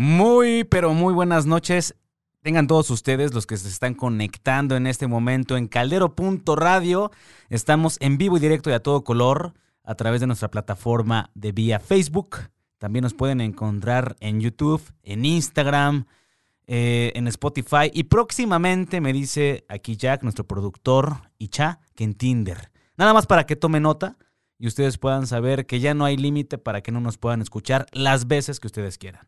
Muy, pero muy buenas noches. Tengan todos ustedes los que se están conectando en este momento en caldero.radio. Estamos en vivo y directo y a todo color a través de nuestra plataforma de vía Facebook. También nos pueden encontrar en YouTube, en Instagram, eh, en Spotify y próximamente me dice aquí Jack, nuestro productor, y Cha, que en Tinder. Nada más para que tome nota y ustedes puedan saber que ya no hay límite para que no nos puedan escuchar las veces que ustedes quieran.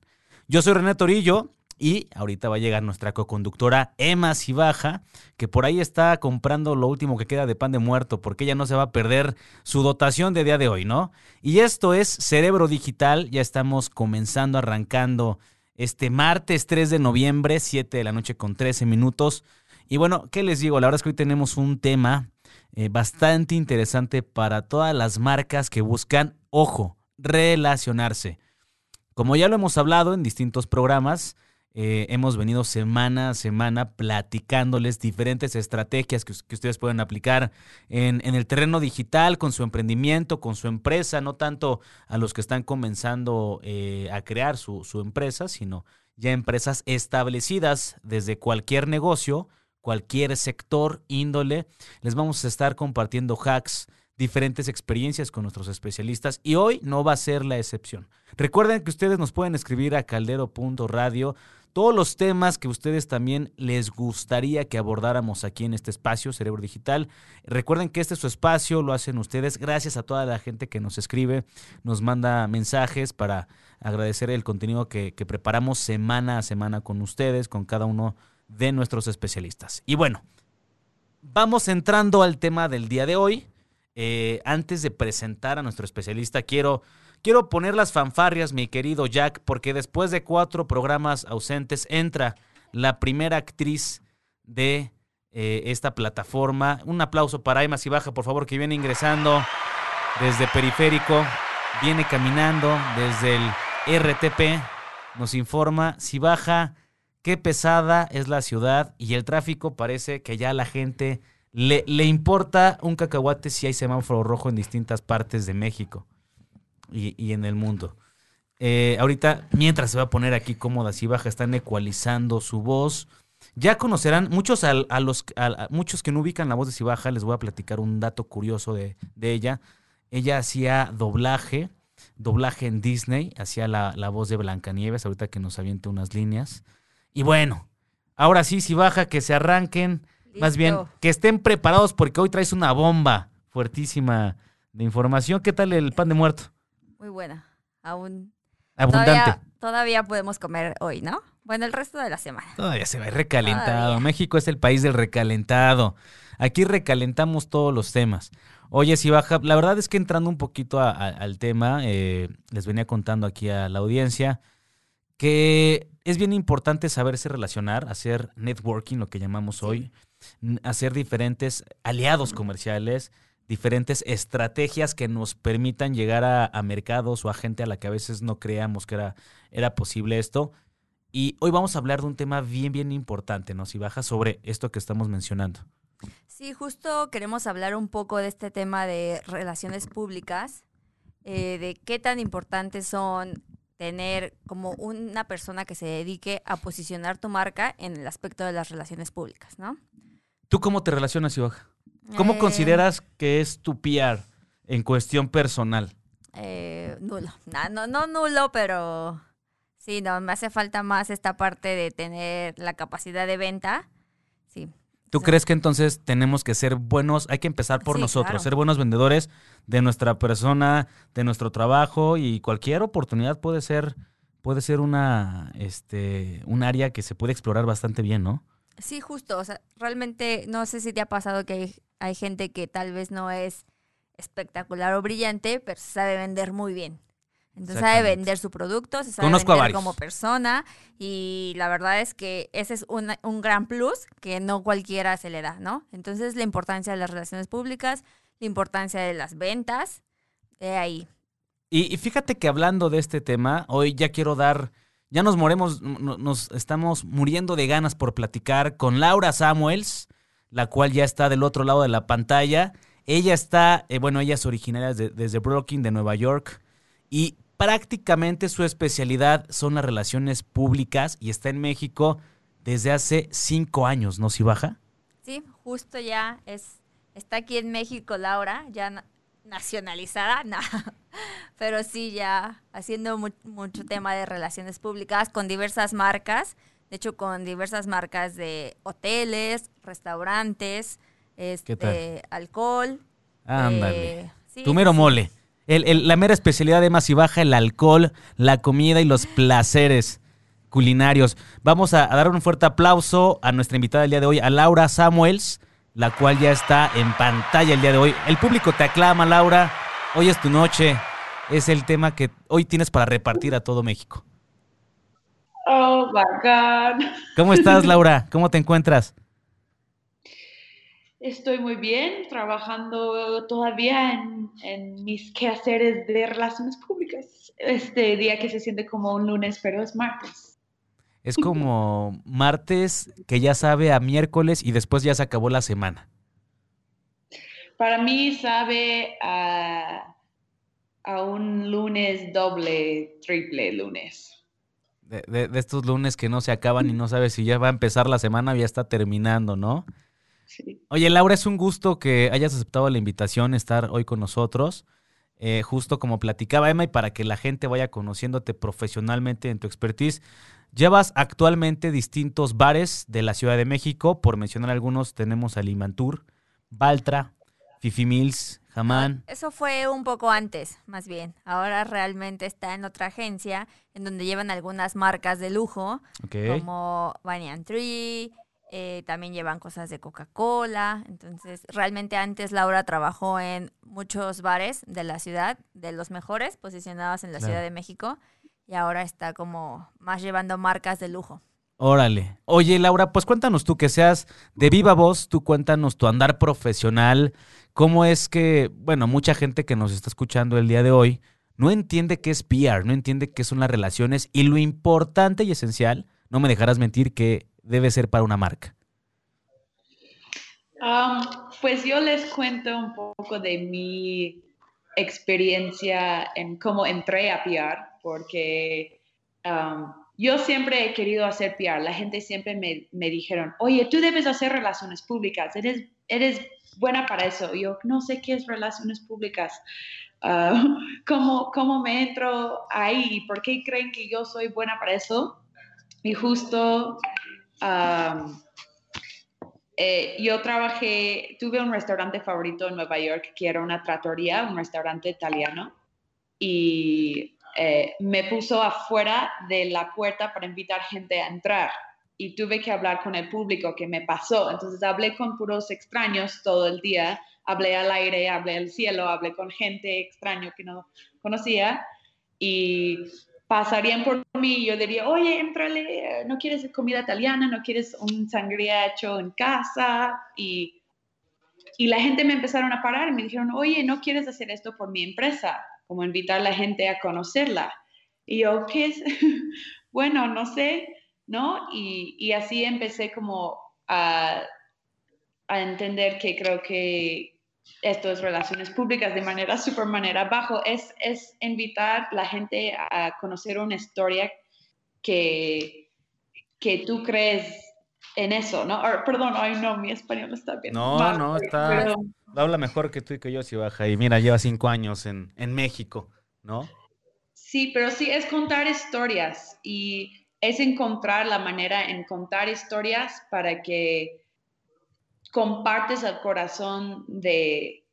Yo soy René Torillo y ahorita va a llegar nuestra coconductora Emma Cibaja, que por ahí está comprando lo último que queda de pan de muerto, porque ella no se va a perder su dotación de día de hoy, ¿no? Y esto es Cerebro Digital, ya estamos comenzando, arrancando este martes 3 de noviembre, 7 de la noche con 13 minutos. Y bueno, ¿qué les digo? La verdad es que hoy tenemos un tema eh, bastante interesante para todas las marcas que buscan, ojo, relacionarse. Como ya lo hemos hablado en distintos programas, eh, hemos venido semana a semana platicándoles diferentes estrategias que, ustedes pueden aplicar en, el terreno digital, con su emprendimiento, con su empresa, no tanto a los que están comenzando eh, a crear su, su empresa, sino ya empresas establecidas desde cualquier negocio cualquier sector, índole. Les vamos a estar compartiendo hacks, diferentes experiencias con nuestros especialistas y hoy no va a ser la excepción. Recuerden que ustedes nos pueden escribir a caldero.radio todos los temas que ustedes también les gustaría que abordáramos aquí en este espacio, Cerebro Digital. Recuerden que este es su espacio, lo hacen ustedes. Gracias a toda la gente que nos escribe, nos manda mensajes para agradecer el contenido que, que preparamos semana a semana con ustedes, con cada uno de nuestros especialistas. Y bueno, vamos entrando al tema del día de hoy. Eh, antes de presentar a nuestro especialista, quiero, quiero poner las fanfarrias, mi querido Jack, porque después de cuatro programas ausentes entra la primera actriz de eh, esta plataforma. Un aplauso para Emma Baja, por favor, que viene ingresando desde Periférico, viene caminando desde el RTP, nos informa baja qué pesada es la ciudad y el tráfico parece que ya la gente le, importa un cacahuate si hay semáforo rojo en distintas partes de México y, en el mundo. Eh, ahorita, mientras se va a poner aquí cómoda y baja, están ecualizando su voz. Ya conocerán, muchos a, los muchos que no ubican la voz de Cibaja, les voy a platicar un dato curioso de, de ella. Ella hacía doblaje, doblaje en Disney, hacía la, la voz de Blancanieves, ahorita que nos aviente unas líneas. Y bueno, ahora sí, si baja, que se arranquen. Más bien, que estén preparados porque hoy traes una bomba fuertísima de información. ¿Qué tal el pan de muerto? Muy buena. Aún. Abundante. Todavía, podemos comer hoy, ¿no? Bueno, el resto de la semana. Todavía se va recalentado. México es el país del recalentado. Aquí recalentamos todos los temas. Oye, si baja, la verdad es que entrando un poquito al tema, eh, les venía contando aquí a la audiencia que es bien importante saberse relacionar, hacer networking, lo que llamamos hoy, hacer diferentes aliados comerciales, diferentes estrategias que nos permitan llegar a, mercados o a gente a la que a veces no creíamos que era, era posible esto. Y hoy vamos a hablar de un tema bien, bien importante, ¿no? Si baja sobre esto que estamos mencionando. Sí, justo queremos hablar un poco de este tema de relaciones públicas, eh, de qué tan importantes son tener como una persona que se dedique a posicionar tu marca en el aspecto de las relaciones públicas, ¿no? ¿Tú cómo te relacionas, Ivaj? ¿Cómo eh, consideras que es tu PR en cuestión personal? Eh, nulo. No, no, nulo, pero sí, no, me hace falta más esta parte de tener la capacidad de venta. Sí, ¿Tú crees que entonces tenemos que ser buenos, hay que empezar por nosotros, ser buenos vendedores de nuestra persona, de nuestro trabajo y cualquier oportunidad puede ser puede ser una este un área que se puede explorar bastante bien, ¿no? Sí, justo, o sea, realmente no sé si te ha pasado que hay, hay gente que tal vez no es espectacular o brillante, pero sabe vender muy bien. Entonces sabe vender su producto, se sabe vender como persona y la verdad es que ese es un, un gran plus que no cualquiera se le da, ¿no? Entonces la importancia de las relaciones públicas, la importancia de las ventas, de ahí. Y, fíjate que hablando de este tema, hoy ya quiero dar, ya nos moremos, nos estamos muriendo de ganas por platicar con Laura Samuels, la cual ya está del otro lado de la pantalla. Ella está, eh, bueno, ella es originaria desde Brooklyn, de Nueva York. Y prácticamente su especialidad son las relaciones públicas y está en México desde hace cinco años, ¿no, si baja? Sí, justo ya es, está aquí en México Laura, ya nacionalizada, no. pero sí ya haciendo mucho tema de relaciones públicas con diversas marcas, de hecho con diversas marcas de hoteles, restaurantes, este, alcohol. Ándale. Eh, tu mero mole. El, la mera especialidad de Más y Baja, el alcohol, la comida y los placeres culinarios. Vamos a, dar un fuerte aplauso a nuestra invitada del día de hoy, a Laura Samuels, la cual ya está en pantalla el día de hoy. El público te aclama, Laura. Hoy es tu noche. Es el tema que hoy tienes para repartir a todo México. Oh my God. ¿Cómo estás, Laura? ¿Cómo te encuentras? Estoy muy bien, trabajando todavía en, mis quehaceres de relaciones públicas. Este día que se siente como un lunes, pero es martes. Es como martes que ya sabe a miércoles y después ya se acabó la semana. Para mí sabe a, a un lunes doble, triple lunes. De, de, estos lunes que no se acaban y no sabes si ya va a empezar la semana o ya está terminando, ¿no? Oye, Laura, es un gusto que hayas aceptado la invitación, estar hoy con nosotros. Eh, justo como platicaba Emma, y para que la gente vaya conociéndote profesionalmente en tu expertise, llevas actualmente distintos bares de la Ciudad de México. Por mencionar algunos, tenemos Alimantur, Baltra, Fifi Mills, Jamán. Eso fue un poco antes, más bien. Ahora realmente está en otra agencia en donde llevan algunas marcas de lujo, como Banyan Tree, eh, también llevan cosas de Coca-Cola. Entonces, realmente antes Laura trabajó en muchos bares de la ciudad, de los mejores posicionados en la Ciudad de México, y ahora está como más llevando marcas de lujo. Órale. Oye, Laura, pues cuéntanos tú que seas de viva voz, tú cuéntanos tu andar profesional, cómo es que, bueno, mucha gente que nos está escuchando el día de hoy no entiende qué es PR, no entiende qué son las relaciones y lo importante y esencial, no me dejarás mentir que debe ser para una marca? Um, pues yo les cuento un poco de mi experiencia en cómo entré a PR, porque um, yo siempre he querido hacer PR. La gente siempre me, me, dijeron, oye, tú debes hacer relaciones públicas, eres, eres buena para eso. Yo no sé qué es relaciones públicas. Uh, ¿cómo, ¿Cómo me entro ahí? ¿Por qué creen que yo soy buena para eso? Y justo eh, yo trabajé, tuve un restaurante favorito en Nueva York que era una trattoria, un restaurante italiano, y eh, me puso afuera de la puerta para invitar gente a entrar. Y tuve que hablar con el público que me pasó. Entonces hablé con puros extraños todo el día. Hablé al aire, hablé al cielo, hablé con gente extraño que no conocía. Y pasarían por mí y yo diría, oye, entrale, no quieres comida italiana, no quieres un sangría hecho en casa. Y, y la gente me empezaron a parar me dijeron, oye, ¿no quieres hacer esto por mi empresa? Como invitar a la gente a conocerla. Y yo, ¿qué es? bueno, no sé, ¿no? Y, y así empecé como a, a entender que creo que esto es relaciones públicas de manera super manera bajo, es, es invitar a la gente a conocer una historia que, que tú crees en eso, ¿no? perdón, ay no, mi español está bien. No, no, está, habla mejor que tú y que yo si baja. Y mira, lleva cinco años en, en México, ¿no? Sí, pero sí, es contar historias y es encontrar la manera en contar historias para que compartes el corazón de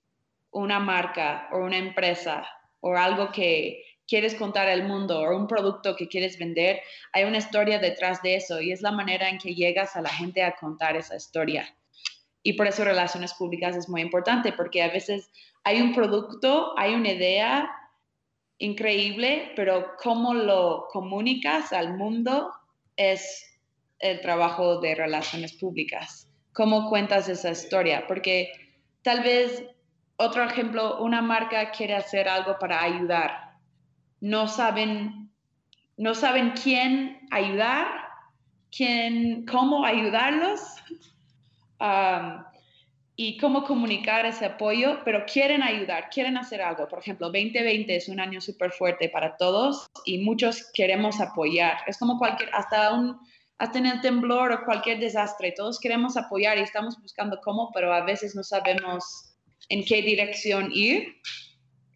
una marca o una empresa o algo que quieres contar al mundo o un producto que quieres vender, hay una historia detrás de eso y es la manera en que llegas a la gente a contar esa historia. Y por eso relaciones públicas es muy importante, porque a veces hay un producto, hay una idea increíble, pero cómo lo comunicas al mundo es el trabajo de relaciones públicas cómo cuentas esa historia, porque tal vez, otro ejemplo, una marca quiere hacer algo para ayudar, no saben, no saben quién ayudar, quién, cómo ayudarlos. y cómo comunicar ese apoyo, pero quieren ayudar, quieren hacer algo. Por ejemplo, 2020 es un año súper fuerte para todos y muchos queremos apoyar. Es como cualquier, hasta un, hasta en el temblor o cualquier desastre, todos queremos apoyar y estamos buscando cómo, pero a veces no sabemos en qué dirección ir.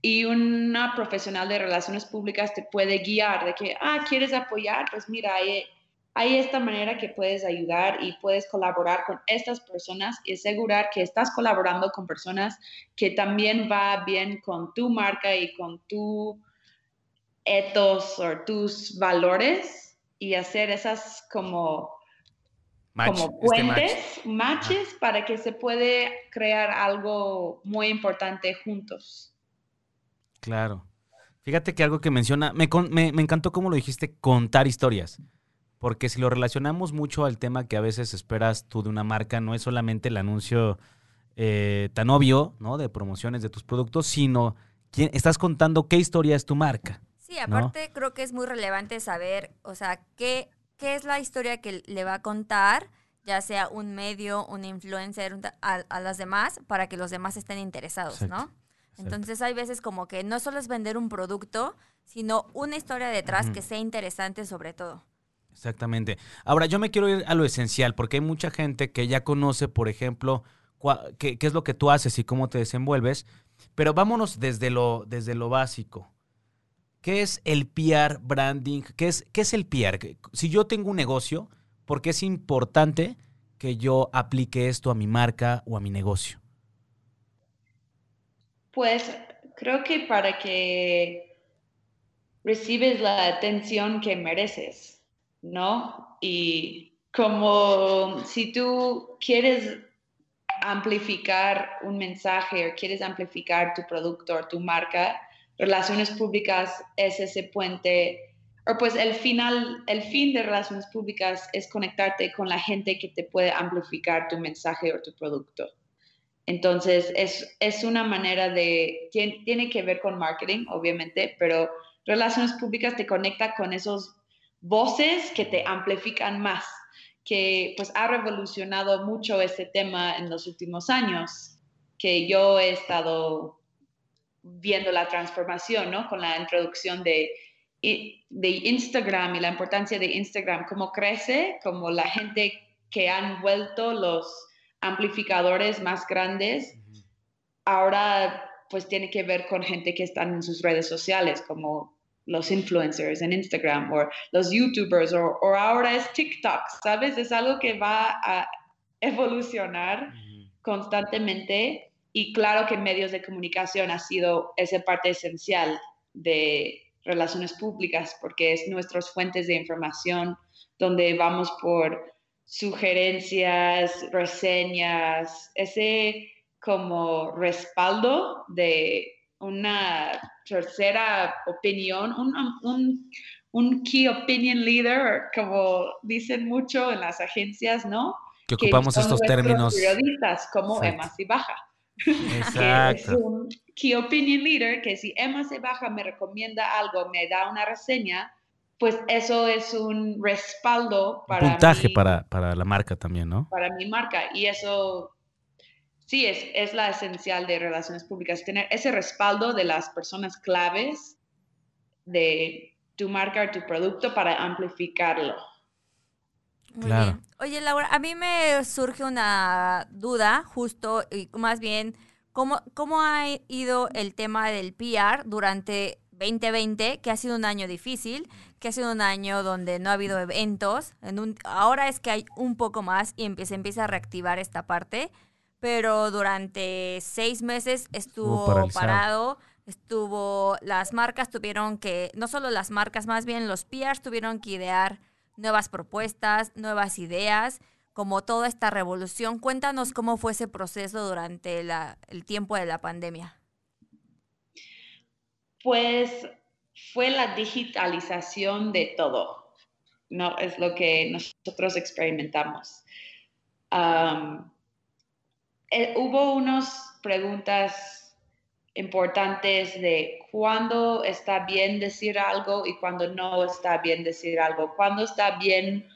Y una profesional de relaciones públicas te puede guiar de que, ah, ¿quieres apoyar? Pues mira, hay, esta manera que puedes ayudar y puedes colaborar con estas personas y asegurar que estás colaborando con personas que también va bien con tu marca y con tu ethos o tus valores y hacer esas como, como este puentes, matches, para que se puede crear algo muy importante juntos. Claro. Fíjate que algo que menciona, me, me, me encantó cómo lo dijiste, contar historias. Porque si lo relacionamos mucho al tema que a veces esperas tú de una marca, no es solamente el anuncio eh, tan obvio, ¿no? De promociones de tus productos, sino quién, estás contando qué historia es tu marca. Sí, aparte creo que es muy relevante saber, o sea, qué, qué es la historia que le va a contar, ya sea un medio, un influencer, a, las demás, para que los demás estén interesados, ¿no? Entonces hay veces como que no solo es vender un producto, sino una historia detrás que sea interesante sobre todo. Exactamente. Ahora, yo me quiero ir a lo esencial, porque hay mucha gente que ya conoce, por ejemplo, qué, qué, es lo que tú haces y cómo te desenvuelves, pero vámonos desde lo, desde lo básico. ¿Qué es el PR branding? ¿Qué es, qué es el PR? Si yo tengo un negocio, ¿por qué es importante que yo aplique esto a mi marca o a mi negocio? Pues creo que para que recibes la atención que mereces, ¿no? Y como si tú quieres amplificar un mensaje o quieres amplificar tu producto o tu marca, relaciones públicas es ese puente, o pues el final, el fin de relaciones públicas es conectarte con la gente que te puede amplificar tu mensaje o tu producto. Entonces, es, es una manera de, tiene, tiene que ver con marketing, obviamente, pero relaciones públicas te conecta con esos voces que te amplifican más, que pues ha revolucionado mucho este tema en los últimos años, que yo he estado viendo la transformación, ¿no? Con la introducción de, de Instagram y la importancia de Instagram, cómo crece, como la gente que han vuelto los amplificadores más grandes, ahora pues tiene que ver con gente que están en sus redes sociales, como los influencers en Instagram o los youtubers o, ahora es TikTok, ¿sabes? Es algo que va a evolucionar constantemente y claro que medios de comunicación ha sido esa parte esencial de relaciones públicas porque es nuestras fuentes de información donde vamos por sugerencias, reseñas, ese como respaldo de una tercera opinión, un, un, key opinion leader, como dicen mucho en las agencias, ¿no? Que ocupamos estos términos. Periodistas como Emma Baja. Exacto. es un key opinion leader que si Emma se baja me recomienda algo, me da una reseña, pues eso es un respaldo para un puntaje para, para la marca también, ¿no? Para mi marca y eso sí es, es la esencial de relaciones públicas, tener ese respaldo de las personas claves de tu marca o tu producto para amplificarlo. Muy Oye, Laura, a mí me surge una duda, justo, y más bien, ¿cómo, ¿cómo ha ido el tema del PR durante 2020, que ha sido un año difícil, que ha sido un año donde no ha habido eventos? En un, ahora es que hay un poco más y empieza, empieza a reactivar esta parte, pero durante seis meses estuvo parado estuvo, las marcas tuvieron que, no solo las marcas, más bien los PRs tuvieron que idear nuevas propuestas, nuevas ideas, como toda esta revolución. Cuéntanos cómo fue ese proceso durante el tiempo de la pandemia. Pues fue la digitalización de todo, ¿no? Es lo que nosotros experimentamos. Eh, hubo unas preguntas importantes de cuándo está bien decir algo y cuándo no está bien decir algo, cuándo está bien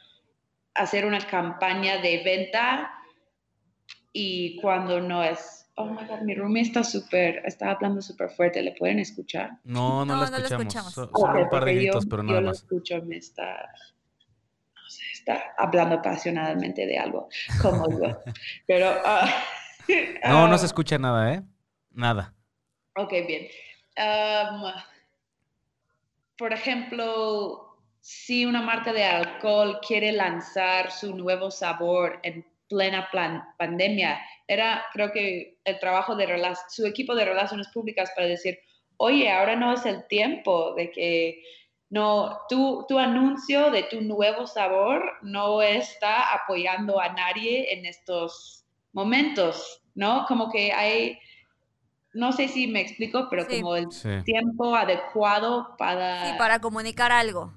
hacer una campaña de venta y cuando no es, oh my god, mi roomie está súper, está hablando súper fuerte, ¿le pueden escuchar? No, no, lo escuchamos. Son, un par de gritos, pero nada yo más. Yo lo escucho, me está, no sé, está hablando apasionadamente de algo, como yo. pero... Uh, no, no se escucha nada, ¿eh? Nada. Ok, bien. Um, por ejemplo, si una marca de alcohol quiere lanzar su nuevo sabor en plena pandemia, era creo que el trabajo de su equipo de relaciones públicas para decir, oye, ahora no es el tiempo de que no, tu, tu anuncio de tu nuevo sabor no está apoyando a nadie en estos momentos, ¿no? Como que hay no sé si me explico, pero como el tiempo adecuado para... Sí, para comunicar algo.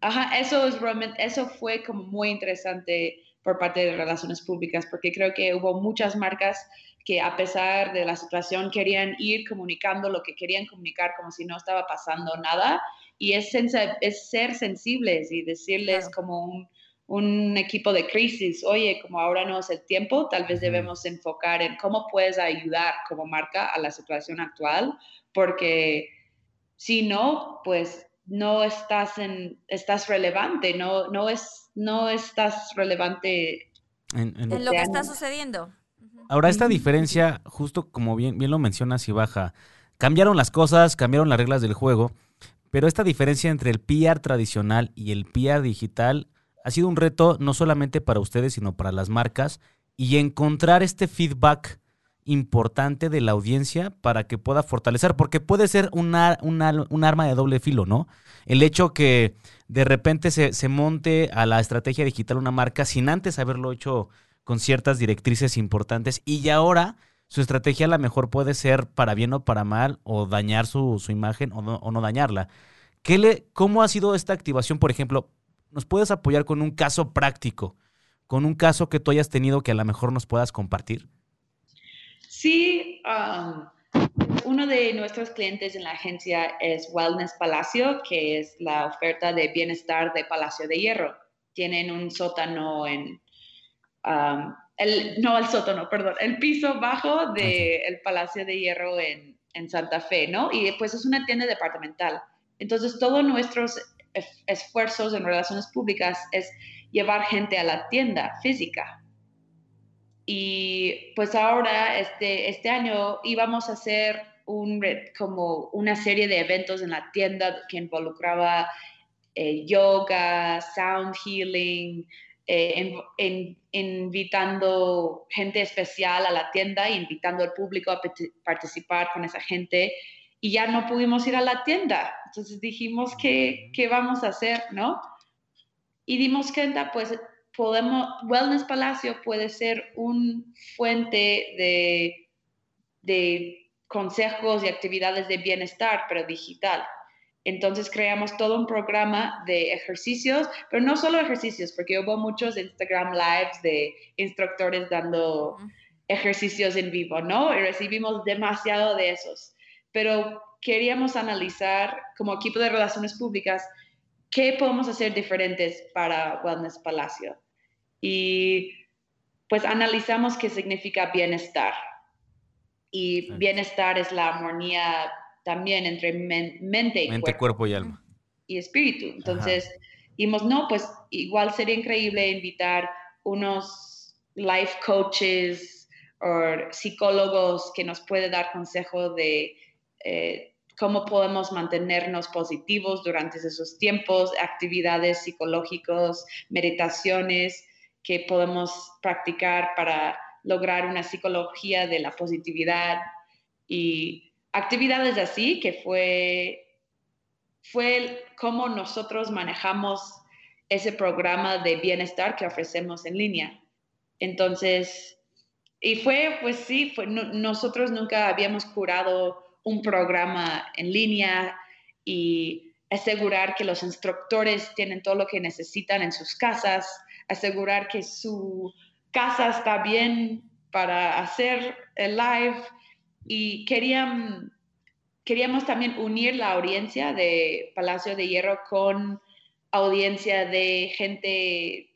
Ajá, eso, es realmente, eso fue como muy interesante por parte de relaciones públicas, porque creo que hubo muchas marcas que a pesar de la situación querían ir comunicando lo que querían comunicar como si no estaba pasando nada, y es, es ser sensibles y decirles como un un equipo de crisis, oye, como ahora no es el tiempo, tal vez debemos enfocar en cómo puedes ayudar como marca a la situación actual, porque si no, pues no estás en, estás relevante, no, no, es, no estás relevante en, lo que está sucediendo. Ahora, esta diferencia, justo como bien, bien lo mencionas y baja, cambiaron las cosas, cambiaron las reglas del juego, pero esta diferencia entre el PR tradicional y el PR digital ha sido un reto no solamente para ustedes, sino para las marcas y encontrar este feedback importante de la audiencia para que pueda fortalecer, porque puede ser un arma de doble filo, ¿no? El hecho que de repente se, monte a la estrategia digital una marca sin antes haberlo hecho con ciertas directrices importantes y ya ahora su estrategia a lo mejor puede ser para bien o para mal o dañar su, imagen o no, dañarla. ¿Qué le, ¿Cómo ha sido esta activación, por ejemplo? ¿Nos puedes apoyar con un caso práctico, con un caso que tú hayas tenido que a lo mejor nos puedas compartir? Sí, um, uno de nuestros clientes en la agencia es Wellness Palacio, que es la oferta de bienestar de Palacio de Hierro. Tienen un sótano en, um, el, no el sótano, perdón, el piso bajo del Palacio de Hierro en, en Santa Fe, ¿no? Y pues es una tienda departamental. Entonces, todos nuestros esfuerzos en relaciones públicas es llevar gente a la tienda física. Y pues ahora, este, este año, íbamos a hacer un, como una serie de eventos en la tienda que involucraba eh, yoga, sound healing, eh, invitando gente especial a la tienda, invitando al público a participar con esa gente y ya no pudimos ir a la tienda. Entonces dijimos, ¿qué, qué vamos a hacer? ¿No? Y dimos cuenta, pues podemos, Wellness Palacio puede ser un fuente de, de consejos y actividades de bienestar, pero digital. Entonces creamos todo un programa de ejercicios, pero no solo ejercicios, porque hubo muchos Instagram lives de instructores dando ejercicios en vivo, ¿no? Y recibimos demasiado de esos pero queríamos analizar como equipo de relaciones públicas qué podemos hacer diferentes para Wellness Palacio. Y pues analizamos qué significa bienestar. Y bienestar es la armonía también entre mente y mente, cuerpo. y alma. Y espíritu. Entonces, dijimos, no, pues igual sería increíble invitar unos life coaches o psicólogos que nos puede dar consejo de eh, cómo podemos mantenernos positivos durante esos tiempos, actividades psicológicas, meditaciones que podemos practicar para lograr una psicología de la positividad y actividades así que fue fue cómo nosotros manejamos ese programa de bienestar que ofrecemos en línea. Entonces, y fue, pues sí, fue, nosotros nunca habíamos curado un programa en línea y asegurar que los instructores tienen todo lo que necesitan en sus casas, asegurar que su casa está bien para hacer el live y querían, queríamos también unir la audiencia de Palacio de Hierro con audiencia de gente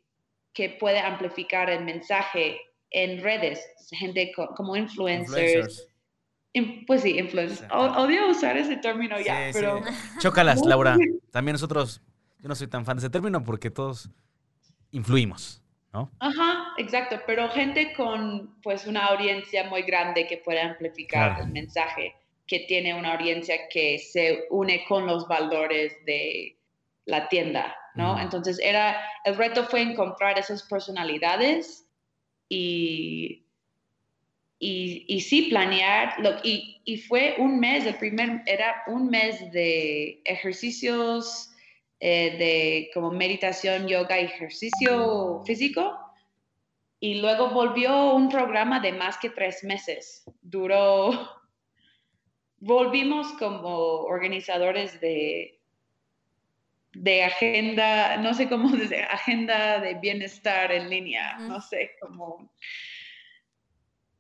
que puede amplificar el mensaje en redes, gente como influencers. Pues sí, influencers. Odio usar ese término ya, pero... Chócalas, Laura. También nosotros, yo no soy tan fan de ese término porque todos influimos. ¿No? Ajá, exacto, pero gente con pues una audiencia muy grande que puede amplificar el mensaje, que tiene una audiencia que se une con los valores de la tienda, ¿no? Entonces era, el reto fue encontrar esas personalidades y, y, sí planear, lo, y, y, fue un mes, el primer, era un mes de ejercicios, eh, de como meditación, yoga, ejercicio físico. Y luego volvió un programa de más que tres meses. Duró, volvimos como organizadores de, de agenda, no sé cómo decir, agenda de bienestar en línea, no sé cómo,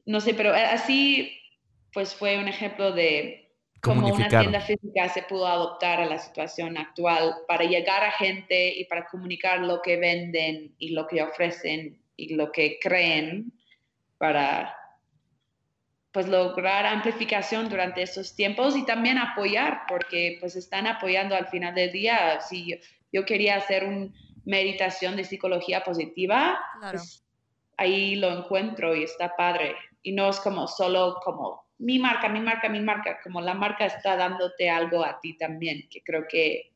no sé, pero así pues fue un ejemplo de cómo una tienda física se pudo adoptar a la situación actual para llegar a gente y para comunicar lo que venden y lo que ofrecen y lo que creen para pues lograr amplificación durante estos tiempos y también apoyar, porque pues están apoyando al final del día. Si yo, quería hacer una meditación de psicología positiva, pues, ahí lo encuentro y está padre. Y no es como solo como mi marca, mi marca, mi marca, como la marca está dándote algo a ti también, que creo que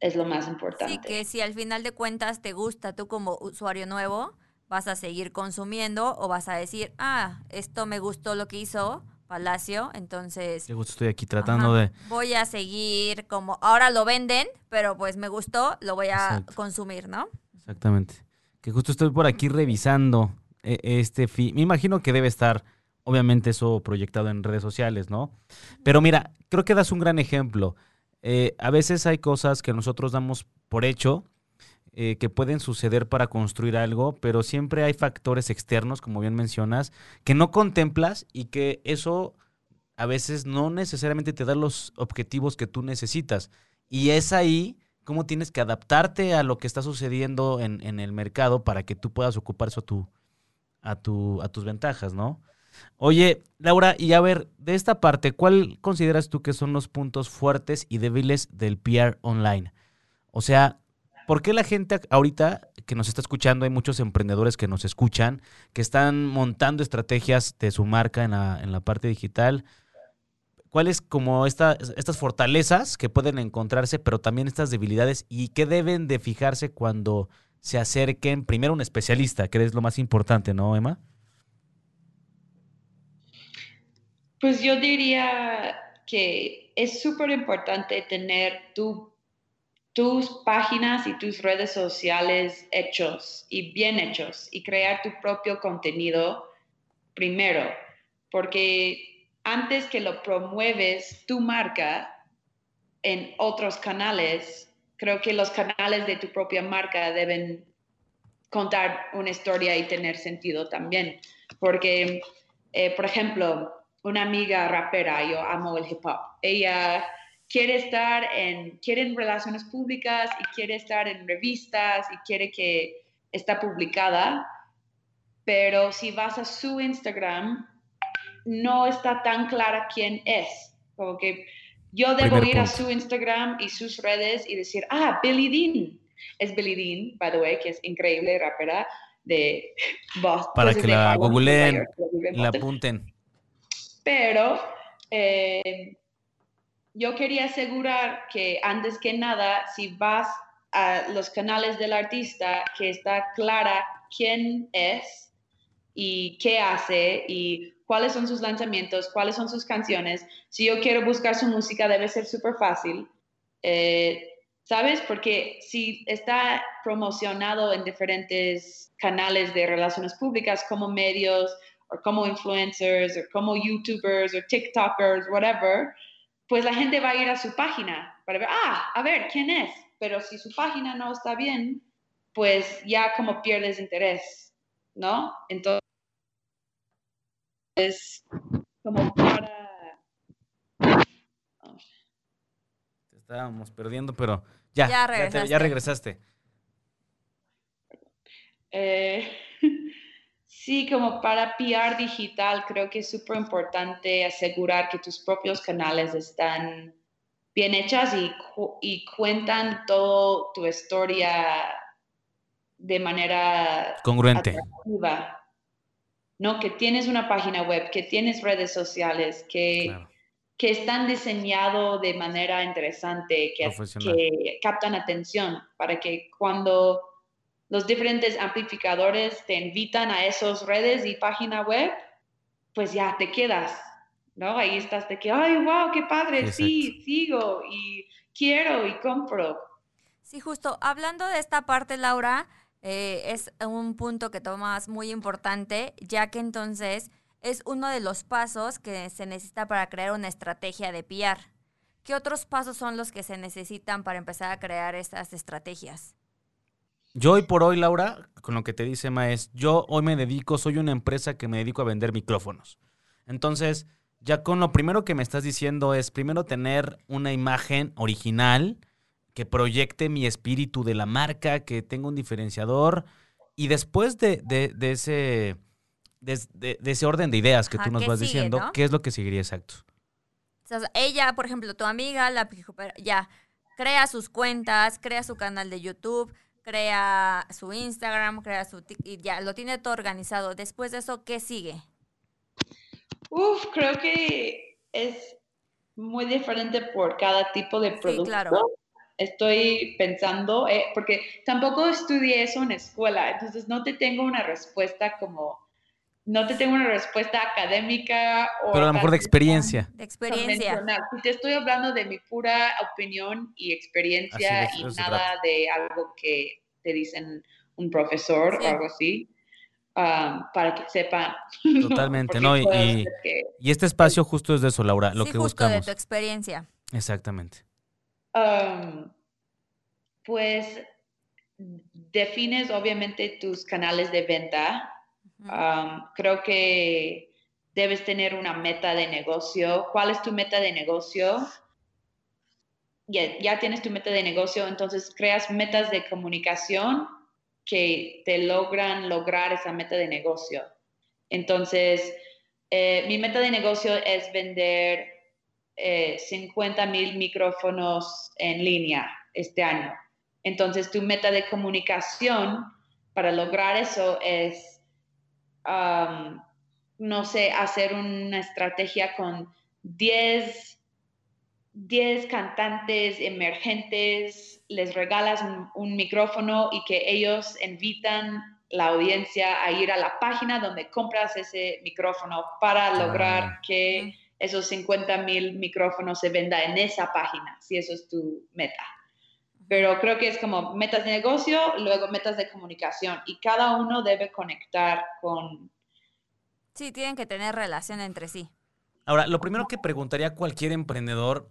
es lo más importante. Sí, que si al final de cuentas te gusta tú como usuario nuevo, vas a seguir consumiendo o vas a decir, ah, esto me gustó lo que hizo Palacio, entonces... Qué gusto estoy aquí tratando de... Voy a seguir como, ahora lo venden, pero pues me gustó, lo voy a consumir, ¿no? Exactamente. Que justo estoy por aquí revisando eh, este Me imagino que debe estar, obviamente, eso proyectado en redes sociales, ¿no? Pero mira, creo que das un gran ejemplo. Eh, a veces hay cosas que nosotros damos por hecho eh, que pueden suceder para construir algo, pero siempre hay factores externos, como bien mencionas, que no contemplas y que eso a veces no necesariamente te da los objetivos que tú necesitas. Y es ahí cómo tienes que adaptarte a lo que está sucediendo en, en el mercado para que tú puedas ocupar eso a, tu, a, tu, a tus ventajas, ¿no? Oye, Laura, y a ver, de esta parte, ¿cuál consideras tú que son los puntos fuertes y débiles del PR online? O sea, ¿Por qué la gente ahorita que nos está escuchando, hay muchos emprendedores que nos escuchan, que están montando estrategias de su marca en la, en la parte digital? ¿Cuáles como esta, estas fortalezas que pueden encontrarse, pero también estas debilidades y qué deben de fijarse cuando se acerquen primero un especialista, que es lo más importante, ¿no, Emma? Pues yo diría que es súper importante tener tu tus páginas y tus redes sociales hechos y bien hechos y crear tu propio contenido primero, porque antes que lo promueves tu marca en otros canales, creo que los canales de tu propia marca deben contar una historia y tener sentido también, porque, eh, por ejemplo, una amiga rapera, yo amo el hip hop, ella quiere estar en, quiere relaciones públicas y quiere estar en revistas y quiere que está publicada, pero si vas a su Instagram, no está tan clara quién es. Como que yo debo ir a su Instagram y sus redes y decir, ah, Billy Dean. Es Billy Dean, by the way, que es increíble rapera de Boston. Para que la googleen, la apunten. Pero eh, yo quería asegurar que antes que nada, si vas a los canales del artista, que está clara quién es y qué hace y cuáles son sus lanzamientos, cuáles son sus canciones. Si yo quiero buscar su música, debe ser súper fácil. Eh, ¿Sabes? Porque si está promocionado en diferentes canales de relaciones públicas como medios, o como influencers, o como YouTubers, o TikTokers, whatever, pues la gente va a ir a su página para ver, ah, a ver, ¿quién es? Pero si su página no está bien, pues ya como pierdes interés, ¿no? Entonces, como para... Te estábamos perdiendo, pero ya, ya regresaste. Ya, regresaste. Eh, Sí, como para PR digital, creo que es súper importante asegurar que tus propios canales están bien hechas y, y cuentan toda tu historia de manera congruente. ¿No? Que tienes una página web, que tienes redes sociales, que, que están diseñados de manera interesante, que, que captan atención para que cuando los diferentes amplificadores te invitan a esas redes y página web, pues ya te quedas, ¿no? Ahí estás de que, ay, wow, qué padre, sí, sigo y quiero y compro. Sí, justo, hablando de esta parte, Laura, eh, es un punto que tomas muy importante, ya que entonces es uno de los pasos que se necesita para crear una estrategia de PR. ¿Qué otros pasos son los que se necesitan para empezar a crear estas estrategias? Yo hoy por hoy, Laura, con lo que te dice Emma, es, yo hoy me dedico, soy una empresa que me dedico a vender micrófonos. Entonces, ya con lo primero que me estás diciendo es primero tener una imagen original que proyecte mi espíritu de la marca, que tenga un diferenciador. Y después de, ese, de, ese orden de ideas que tú nos vas diciendo, ¿qué es lo que seguiría exacto? ella, por ejemplo, tu amiga, la, ya crea sus cuentas, crea su canal de YouTube, crea su Instagram, crea su y ya lo tiene todo organizado. Después de eso, ¿qué sigue? Uf, creo que es muy diferente por cada tipo de producto. Sí, claro. Estoy pensando, eh, porque tampoco estudié eso en escuela, entonces no te tengo una respuesta como, no te tengo una respuesta académica o... Pero a lo mejor de experiencia. De experiencia. te estoy hablando de mi pura opinión y experiencia y nada de algo que te dicen un profesor o algo así. Um, para que sepan. Totalmente, ¿no? Y, este espacio justo es de eso, Laura, lo sí, que justo buscamos. de tu experiencia. Exactamente. Um, pues defines obviamente tus canales de venta. Um, creo que debes tener una meta de negocio. ¿Cuál es tu meta de negocio? Ya, ya tienes tu meta de negocio, entonces creas metas de comunicación que te logran lograr esa meta de negocio. Entonces, eh, mi meta de negocio es vender 50 eh, mil micrófonos en línea este año. Entonces, tu meta de comunicación para lograr eso es, um, no sé, hacer una estrategia con 10 10 cantantes emergentes, les regalas un, micrófono y que ellos invitan la audiencia a ir a la página donde compras ese micrófono para ah. lograr que esos 50 mil micrófonos se venda en esa página, si eso es tu meta. Pero creo que es como metas de negocio, luego metas de comunicación y cada uno debe conectar con... Sí, tienen que tener relación entre sí. Ahora, lo primero que preguntaría a cualquier emprendedor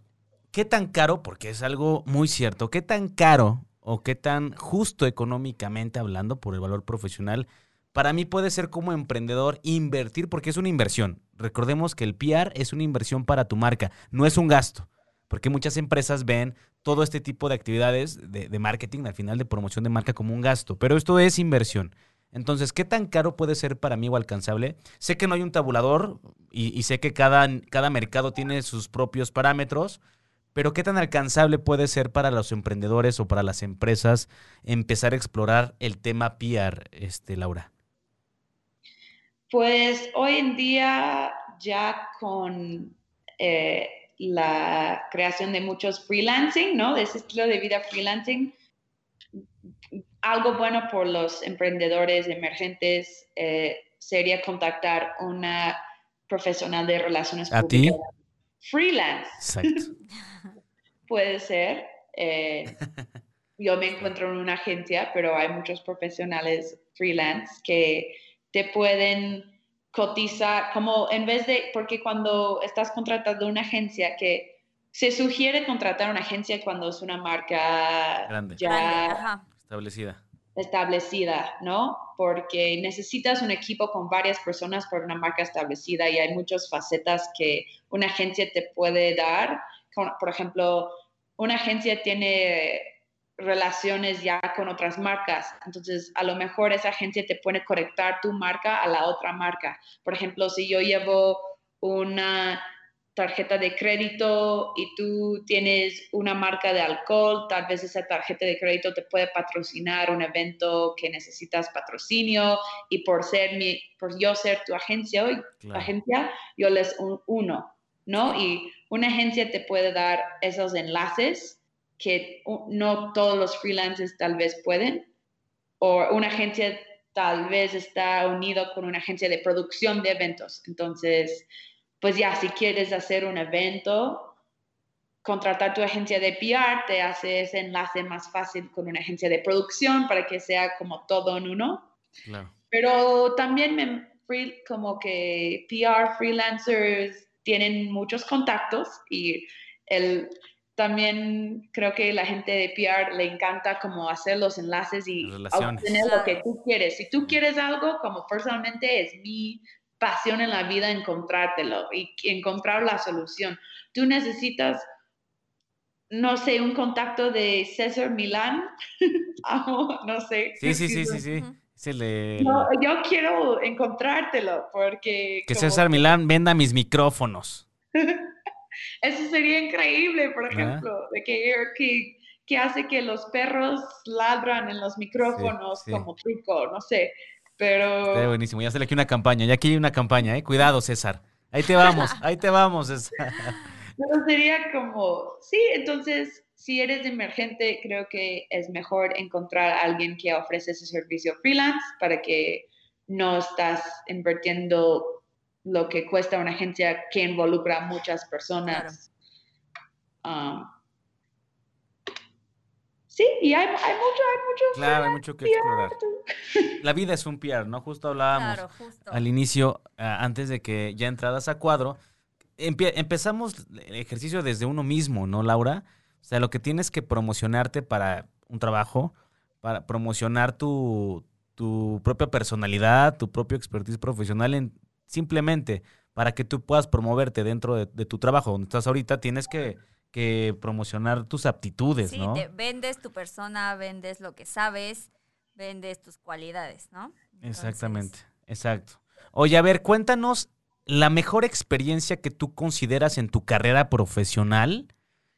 ¿qué tan caro, porque es algo muy cierto, qué tan caro o qué tan justo económicamente hablando por el valor profesional, para mí puede ser como emprendedor invertir porque es una inversión. Recordemos que el PR es una inversión para tu marca, no es un gasto, porque muchas empresas ven todo este tipo de actividades de, marketing, al final de promoción de marca como un gasto, pero esto es inversión. Entonces, ¿qué tan caro puede ser para mí o alcanzable? Sé que no hay un tabulador y, sé que cada, cada mercado tiene sus propios parámetros, pero ¿qué tan alcanzable puede ser para los emprendedores o para las empresas empezar a explorar el tema PR, este, Laura? Pues hoy en día ya con eh, la creación de muchos freelancing, ¿no? De ese estilo de vida freelancing, algo bueno por los emprendedores emergentes eh, sería contactar una profesional de relaciones ¿A públicas. Ti? Freelance. Exacto. Puede ser. Eh, yo me encuentro en una agencia, pero hay muchos profesionales freelance que te pueden cotizar, como en vez de, porque cuando estás contratando una agencia que se sugiere contratar una agencia cuando es una marca ya establecida. Establecida, ¿no? Porque necesitas un equipo con varias personas por una marca establecida y hay muchas facetas que una agencia te puede dar. Por ejemplo, una agencia tiene relaciones ya con otras marcas. Entonces, a lo mejor esa agencia te puede conectar tu marca a la otra marca. Por ejemplo, si yo llevo una tarjeta de crédito y tú tienes una marca de alcohol, tal vez esa tarjeta de crédito te puede patrocinar un evento que necesitas patrocinio y por ser mi, por yo ser tu agencia, hoy, agencia yo les un, uno, ¿no? Y una agencia te puede dar esos enlaces que no todos los freelancers tal vez pueden, o una agencia tal vez está unido con una agencia de producción de eventos. Entonces, pues ya, si quieres hacer un evento, contratar tu agencia de PR te hace ese enlace más fácil con una agencia de producción para que sea como todo en uno. Pero también me, como que PR freelancers tienen muchos contactos y el, también creo que la gente de PR le encanta como hacer los enlaces y obtener lo que tú quieres. Si tú quieres algo, como personalmente es mi pasión en la vida encontrártelo y encontrar la solución. Tú necesitas, no sé, un contacto de César Milán, no sé. Sí, sí, sí, sí, sí. yo quiero encontrártelo porque... Que César Milán venda mis micrófonos. Eso sería increíble, por ejemplo, de que, que, que, hace que los perros ladran en los micrófonos como truco, no sé. Pero. Está buenísimo. Ya sale aquí una campaña. Ya aquí hay una campaña, ¿eh? Cuidado, César. Ahí te vamos, ahí te vamos, César. Pero sería como. Sí, entonces, si eres emergente, creo que es mejor encontrar a alguien que ofrece ese servicio freelance para que no estás invirtiendo lo que cuesta una agencia que involucra a muchas personas. Um, Sí, y hay, mucho, hay mucho. Claro, hay mucho que explorar. La vida es un PR, ¿no? Justo hablábamos al inicio, antes de que ya entradas a cuadro. empezamos el ejercicio desde uno mismo, ¿no, Laura? O sea, lo que tienes que promocionarte para un trabajo, para promocionar tu, tu propia personalidad, tu propio expertise profesional, en, simplemente para que tú puedas promoverte dentro de, de tu trabajo donde estás ahorita, tienes que que promocionar tus aptitudes, ¿no? Sí, vendes tu persona, vendes lo que sabes, vendes tus cualidades, ¿no? Exactamente, exacto. Oye, a ver, cuéntanos la mejor experiencia que tú consideras en tu carrera profesional,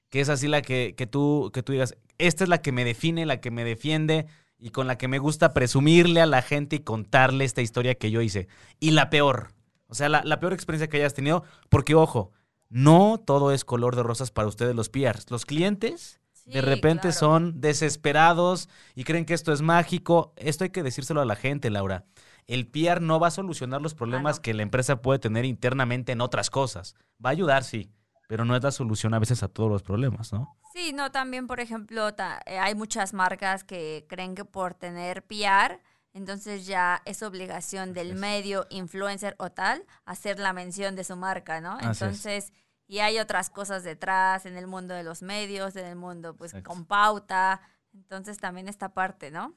que es así la que, que, tú, que tú digas, esta es la que me define, la que me defiende y con la que me gusta presumirle a la gente y contarle esta historia que yo hice. Y la peor, o sea, la, la peor experiencia que hayas tenido, porque ojo, no todo es color de rosas para ustedes los PRs. Los clientes de repente son desesperados y creen que esto es mágico. Esto hay que decírselo a la gente, Laura. El PR no va a solucionar los problemas que la empresa puede tener internamente en otras cosas. Va a ayudar, sí, pero no es la solución a veces a todos los problemas, ¿no? Sí, no, también, por ejemplo, eh, hay muchas marcas que creen que por tener PR, entonces ya es obligación del medio, influencer o tal, hacer la mención de su marca, ¿no? Entonces y hay otras cosas detrás en el mundo de los medios, en el mundo pues con pauta, entonces también esta parte, ¿no?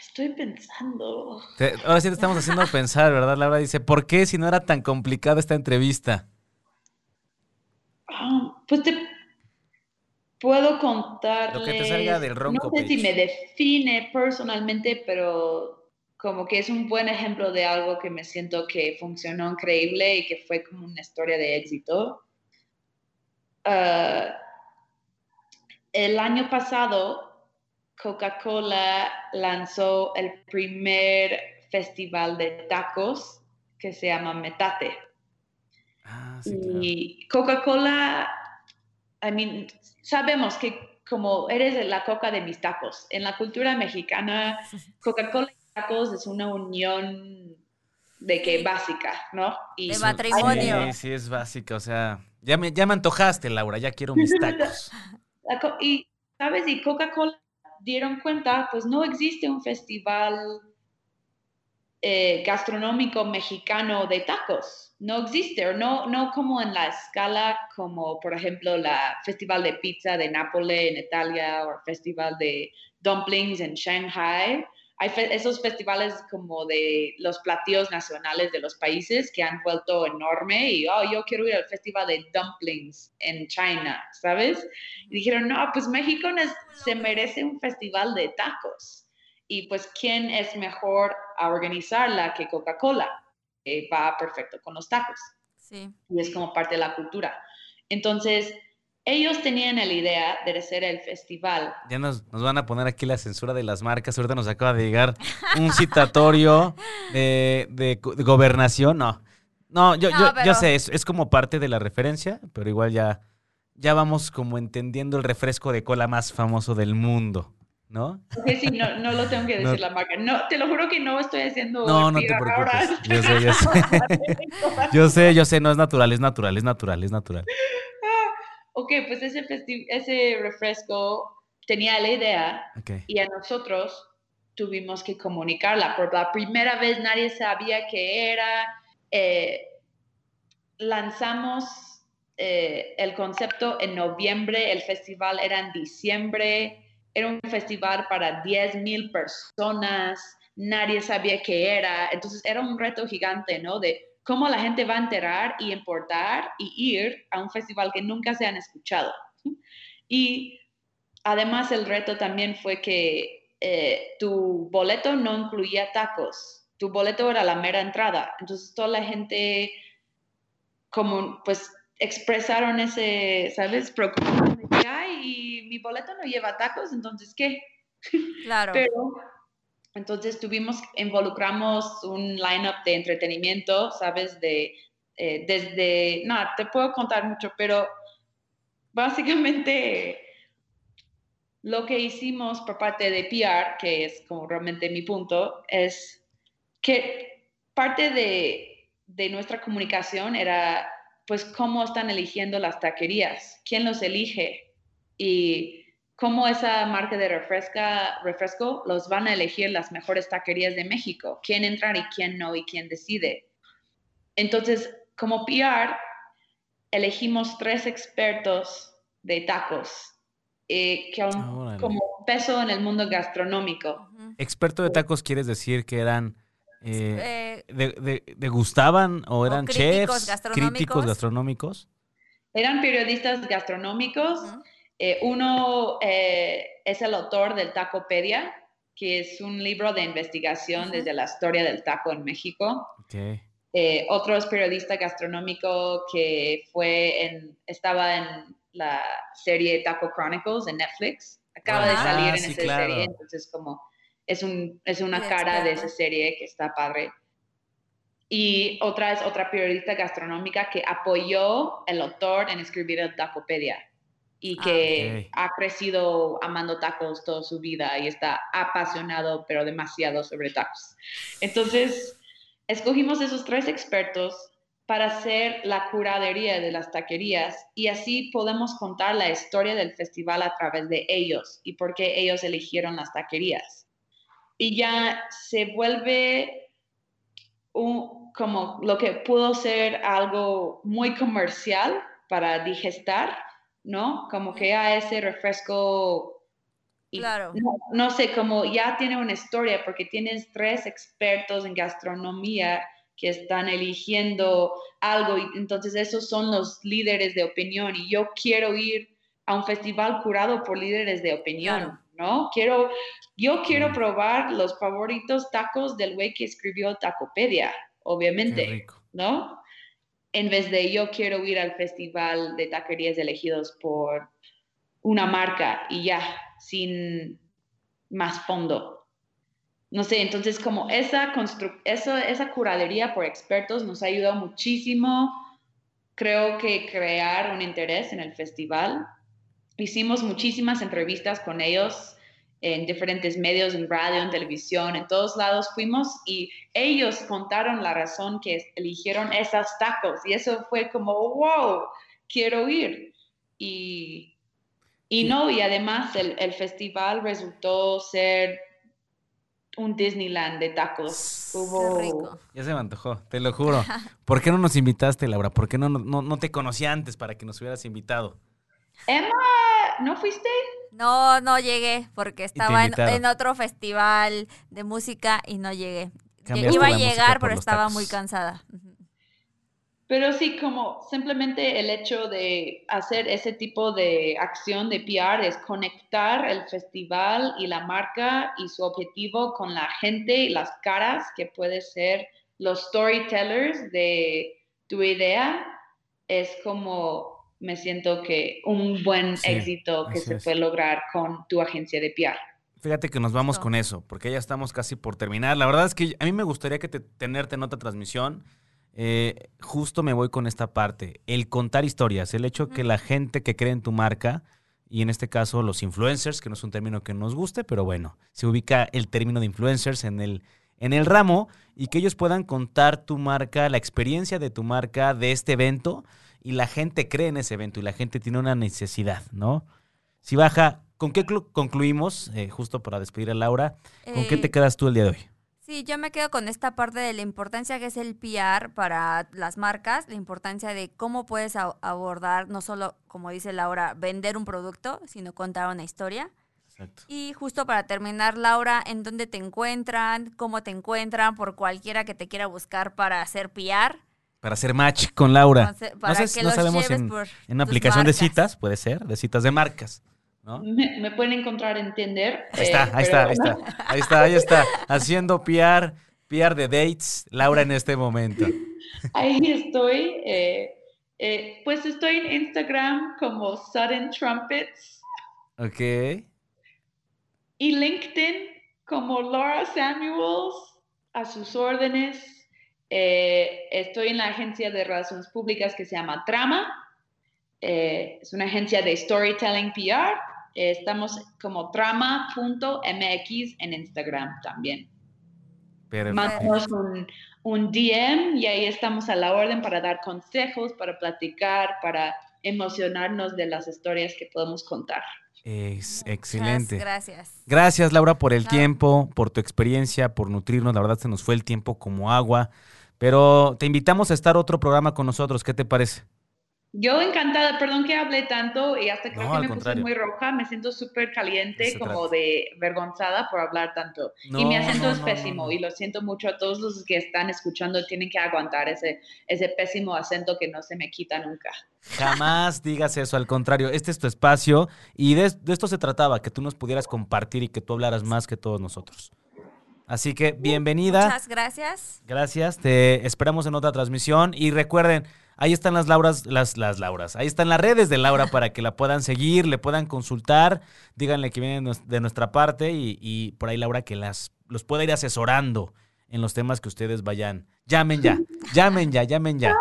Estoy pensando. ahora sí te estamos haciendo pensar, ¿verdad? Laura dice, ¿por qué si no era tan complicada esta entrevista? Ah, pues te puedo contar. Lo que te salga del ronco. No sé si me define personalmente, pero como que es un buen ejemplo de algo que me siento que funcionó increíble y que fue como una historia de éxito. Ah, el año pasado, Coca-Cola lanzó el primer festival de tacos que se llama Metate. Ah, y Coca-Cola, I mean, sabemos que como eres la coca de mis tacos, en la cultura mexicana, Coca-Cola es una unión de que básica, ¿no? Y de matrimonio. Sí, sí, es básica, o sea, ya me, ya me antojaste, Laura, ya quiero mis tacos. y, ¿sabes? Y Coca-Cola dieron cuenta, pues no existe un festival eh, gastronómico mexicano de tacos. No existe, no, no como en la escala como, por ejemplo, la Festival de Pizza de Nápoles en Italia o el Festival de Dumplings en Shanghai hay esos festivales como de los platillos nacionales de los países que han vuelto enorme y, oh, yo quiero ir al festival de dumplings en China, ¿sabes? Y dijeron, no, pues México se merece un festival de tacos. Y pues, ¿quién es mejor a organizarla que Coca-Cola? va perfecto con los tacos. Sí. Y es como parte de la cultura. Entonces, ellos tenían la idea de hacer el festival. Ya nos, van a poner aquí la censura de las marcas. Ahorita nos acaba de llegar un citatorio de, gobernación. No, no, yo, yo, sé, es, como parte de la referencia, pero igual ya, ya vamos como entendiendo el refresco de cola más famoso del mundo. ¿No? sí, no, no lo tengo que decir la marca. No, te lo juro que no estoy haciendo. No, no te preocupes. Yo sé, yo sé. yo sé, yo sé, no es natural, es natural, es natural, es natural. ok, pues ese, ese refresco tenía la idea y a nosotros tuvimos que comunicarla. Por la primera vez nadie sabía qué era. Eh, lanzamos eh, el concepto en noviembre, el festival era en diciembre era un festival para 10 mil personas, nadie sabía qué era, entonces era un reto gigante, ¿no? De cómo la gente va a enterar y importar y ir a un festival que nunca se han escuchado. Y además el reto también fue que eh, tu boleto no incluía tacos, tu boleto era la mera entrada, entonces toda la gente como pues expresaron ese, ¿sabes? Preocupación que, ay, mi boleto no lleva tacos, entonces, ¿qué? Claro. Pero, entonces tuvimos, involucramos un lineup de entretenimiento, ¿sabes? De, eh, desde, no, te puedo contar mucho, pero básicamente lo que hicimos por parte de PR, que es como realmente mi punto, es que parte de, de nuestra comunicación era pues cómo están eligiendo las taquerías, quién los elige y cómo esa marca de refresca, refresco los van a elegir las mejores taquerías de México, quién entrar y quién no y quién decide. Entonces, como PR, elegimos tres expertos de tacos eh, que han como peso en el mundo gastronómico. Experto de tacos quieres decir que eran eh, de, ¿Degustaban o eran chefs, críticos gastronómicos? Eran periodistas gastronómicos. Eh, uno eh, es el autor del Tacopedia, que es un libro de investigación desde la historia del taco en México. otro es periodista gastronómico que fue en, estaba en la serie Taco Chronicles en Netflix. Acaba de salir en esa serie, entonces como es, un, es una cara de esa serie que está padre. Y otra es otra periodista gastronómica que apoyó el autor en escribir el Tacopedia y ah, que ha crecido amando tacos toda su vida y está apasionado, pero demasiado sobre tacos. Entonces, escogimos esos tres expertos para hacer la curadería de las taquerías y así podemos contar la historia del festival a través de ellos y por qué ellos eligieron las taquerías y ya se vuelve un, como lo que pudo ser algo muy comercial para digestar, ¿no? Como que ya ese refresco, claro. no, sé, como ya tiene una historia porque tienes tres expertos en gastronomía que están eligiendo algo y entonces esos son los líderes de opinión y yo quiero ir a un festival curado por líderes de opinión. ¿No? Quiero, yo quiero probar los favoritos tacos del güey que escribió Tacopedia, obviamente, ¿no? En vez de yo quiero ir al festival de taquerías elegidos por una marca y ya, sin más fondo. No sé, entonces como esa, esa curaduría por expertos nos ha ayudado muchísimo, creo que crear un interés en el festival Hicimos muchísimas entrevistas con ellos en diferentes medios, en radio, en televisión, en todos lados fuimos y ellos contaron la razón que eligieron esas tacos y eso fue como, wow, quiero ir. Y, y no, y además el, el, festival resultó ser un Disneyland de tacos. rico. Ya se me antojó, te lo juro. ¿Por qué no nos invitaste, Laura? ¿Por qué no, no, no te conocía antes para que nos hubieras invitado? Emma ¿No fuiste? No, no llegué porque estaba en, otro festival de música y no llegué. Iba a llegar, pero estaba muy cansada. Pero sí, como simplemente el hecho de hacer ese tipo de acción de PR es conectar el festival y la marca y su objetivo con la gente y las caras que puede ser los storytellers de tu idea. Es como me siento que un buen éxito que se puede lograr con tu agencia de PR. Fíjate que nos vamos con eso, porque ya estamos casi por terminar. La verdad es que a mí me gustaría que te, tenerte en otra transmisión. Eh, justo me voy con esta parte, el contar historias, el hecho que la gente que cree en tu marca, y en este caso los influencers, que no es un término que nos guste, pero bueno, se ubica el término de influencers en el, en el ramo y que ellos puedan contar tu marca, la experiencia de tu marca, de este evento, y la gente cree en ese evento y la gente tiene una necesidad, ¿no? Si baja, ¿con qué concluimos, eh, justo para despedir a Laura? ¿Con qué te eh, quedas tú el día de hoy? Sí, yo me quedo con esta parte de la importancia que es el PR para las marcas, la importancia de cómo puedes abordar, no solo, como dice Laura, vender un producto, sino contar una historia. Exacto. Y justo para terminar, Laura, ¿en dónde te encuentran? ¿Cómo te encuentran? Por cualquiera que te quiera buscar para hacer PR. Para hacer match con Laura. no, sé, no sabemos en, en una aplicación de citas, puede ser, de citas de marcas. ¿no? Me, pueden encontrar en Tinder. Ahí está, eh, ahí está, ahí está, ahí está, ahí está, haciendo PR, PR de dates, Laura en este momento. Ahí estoy. Eh, eh, pues estoy en Instagram como Sudden Trumpets. Ok. Y LinkedIn como Laura Samuels, a sus órdenes. Eh, estoy en la agencia de relaciones públicas que se llama Trama. Eh, es una agencia de storytelling PR. Eh, estamos como trama.mx en Instagram también. Mandamos un, un, DM y ahí estamos a la orden para dar consejos, para platicar, para emocionarnos de las historias que podemos contar. Es excelente. gracias. Gracias, Laura, por el tiempo, por tu experiencia, por nutrirnos. La verdad, se nos fue el tiempo como agua. Pero te invitamos a estar otro programa con nosotros. ¿Qué te parece? Yo encantada, perdón que hablé tanto y hasta creo que me puse muy roja, me siento súper caliente, como de vergonzada por hablar tanto. y mi acento es pésimo y lo siento mucho a todos los que están escuchando, tienen que aguantar ese, ese pésimo acento que no se me quita nunca. Jamás digas eso, al contrario, este es tu espacio y de esto se trataba, que tú nos pudieras compartir y que tú hablaras más que todos nosotros. Así que bienvenida. Muchas gracias. Gracias. Te esperamos en otra transmisión. Y recuerden, ahí están las Lauras, las, las Lauras. Ahí están las redes de Laura para que la puedan seguir, le puedan consultar. Díganle que vienen de nuestra parte y, por ahí Laura que las los pueda ir asesorando en los temas que ustedes vayan. Llamen ya, llamen ya, llamen ya.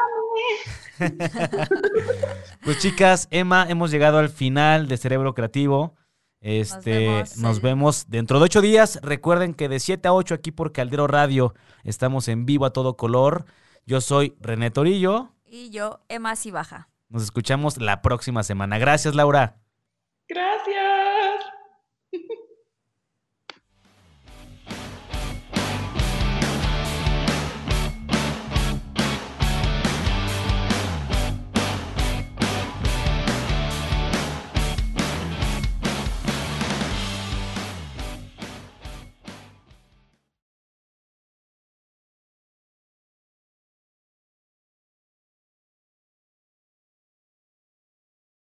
pues chicas, Emma, hemos llegado al final de Cerebro Creativo. Este, nos vemos, dentro de ocho días. Recuerden que de 7 a 8 aquí por Caldero Radio estamos en vivo a todo color. Yo soy René Torillo. Y yo, Emma Cibaja. Nos escuchamos la próxima semana. Gracias, Laura.